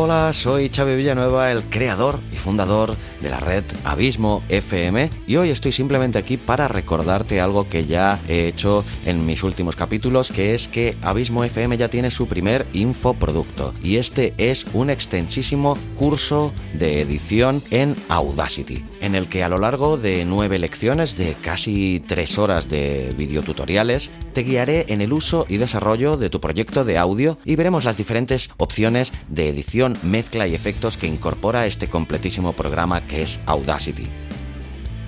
Hola, soy Xavi Villanueva, el creador y fundador de la red Abismo FM y hoy estoy simplemente aquí para recordarte algo que ya he hecho en mis últimos capítulos, que es que Abismo FM ya tiene su primer infoproducto y este es un extensísimo curso de edición en Audacity, en el que a lo largo de nueve lecciones de casi tres horas de videotutoriales te guiaré en el uso y desarrollo de tu proyecto de audio y veremos las diferentes opciones de edición mezcla y efectos que incorpora este completísimo programa que es Audacity.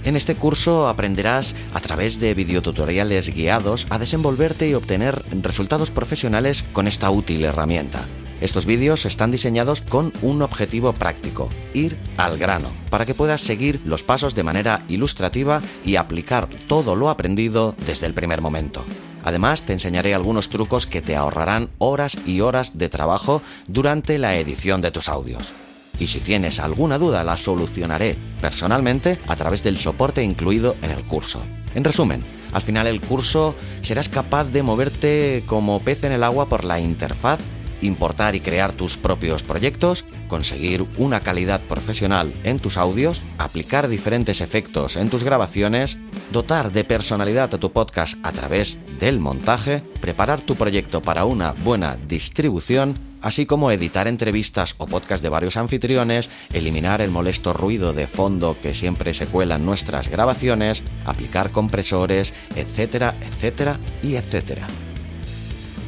En este curso aprenderás a través de videotutoriales guiados a desenvolverte y obtener resultados profesionales con esta útil herramienta. Estos vídeos están diseñados con un objetivo práctico, ir al grano, para que puedas seguir los pasos de manera ilustrativa y aplicar todo lo aprendido desde el primer momento. Además, te enseñaré algunos trucos que te ahorrarán horas y horas de trabajo durante la edición de tus audios. Y si tienes alguna duda, la solucionaré personalmente a través del soporte incluido en el curso. En resumen, al final del curso serás capaz de moverte como pez en el agua por la interfaz importar y crear tus propios proyectos, conseguir una calidad profesional en tus audios, aplicar diferentes efectos en tus grabaciones, dotar de personalidad a tu podcast a través del montaje, preparar tu proyecto para una buena distribución, así como editar entrevistas o podcasts de varios anfitriones, eliminar el molesto ruido de fondo que siempre se cuela en nuestras grabaciones, aplicar compresores, etcétera, etcétera y etcétera.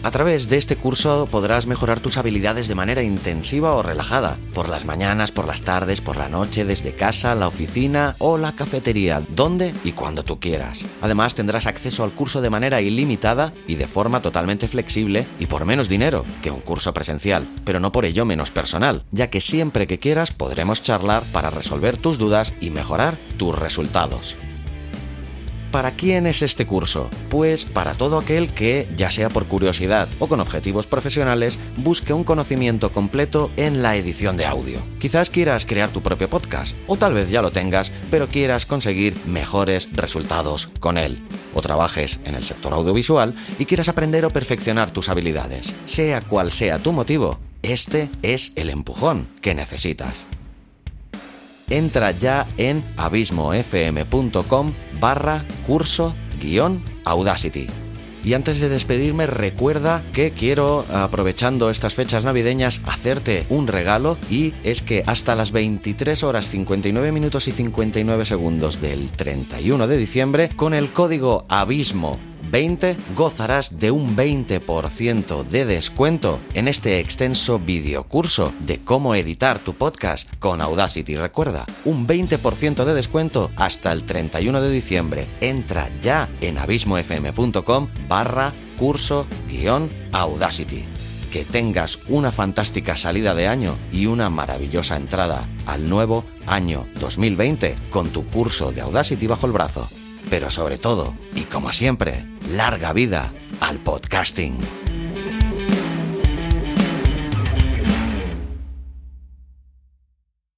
A través de este curso podrás mejorar tus habilidades de manera intensiva o relajada, por las mañanas, por las tardes, por la noche, desde casa, la oficina o la cafetería, donde y cuando tú quieras. Además tendrás acceso al curso de manera ilimitada y de forma totalmente flexible y por menos dinero que un curso presencial, pero no por ello menos personal, ya que siempre que quieras podremos charlar para resolver tus dudas y mejorar tus resultados. ¿Para quién es este curso? Pues para todo aquel que, ya sea por curiosidad o con objetivos profesionales, busque un conocimiento completo en la edición de audio. Quizás quieras crear tu propio podcast, o tal vez ya lo tengas, pero quieras conseguir mejores resultados con él. O trabajes en el sector audiovisual y quieras aprender o perfeccionar tus habilidades. Sea cual sea tu motivo, este es el empujón que necesitas entra ya en abismofm.com barra curso guion Audacity. Y antes de despedirme, recuerda que quiero, aprovechando estas fechas navideñas, hacerte un regalo y es que hasta las 23 horas 59 minutos y 59 segundos del 31 de diciembre, con el código ABISMO 20 gozarás de un 20% de descuento en este extenso videocurso de cómo editar tu podcast con Audacity. Recuerda, un 20% de descuento hasta el 31 de diciembre. Entra ya en abismofm.com barra curso guion Audacity. Que tengas una fantástica salida de año y una maravillosa entrada al nuevo año 2020 con tu curso de Audacity bajo el brazo. Pero sobre todo, y como siempre, larga vida al podcasting.